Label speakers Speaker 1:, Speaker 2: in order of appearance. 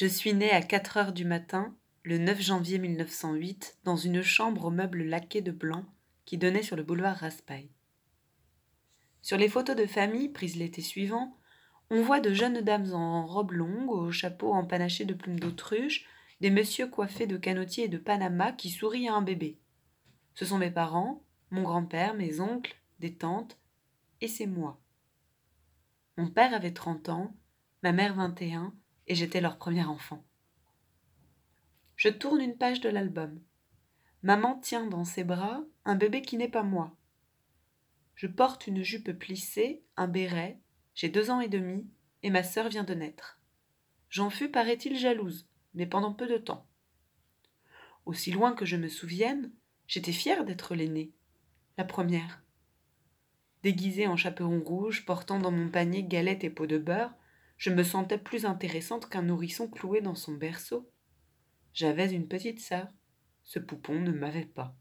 Speaker 1: Je suis née à quatre heures du matin, le 9 janvier 1908, dans une chambre aux meubles laqués de blanc qui donnait sur le boulevard Raspail. Sur les photos de famille prises l'été suivant, on voit de jeunes dames en robes longues, aux chapeaux empanachés de plumes d'autruche, des messieurs coiffés de canotiers et de panama qui sourient à un bébé. Ce sont mes parents, mon grand-père, mes oncles, des tantes, et c'est moi. Mon père avait trente ans, ma mère vingt et un, et j'étais leur premier enfant. Je tourne une page de l'album. Maman tient dans ses bras un bébé qui n'est pas moi. Je porte une jupe plissée, un béret, j'ai deux ans et demi, et ma sœur vient de naître. J'en fus, paraît-il, jalouse, mais pendant peu de temps. Aussi loin que je me souvienne, j'étais fière d'être l'aînée, la première. Déguisée en chaperon rouge, portant dans mon panier galettes et pots de beurre, je me sentais plus intéressante qu'un nourrisson cloué dans son berceau. J'avais une petite sœur. Ce poupon ne m'avait pas.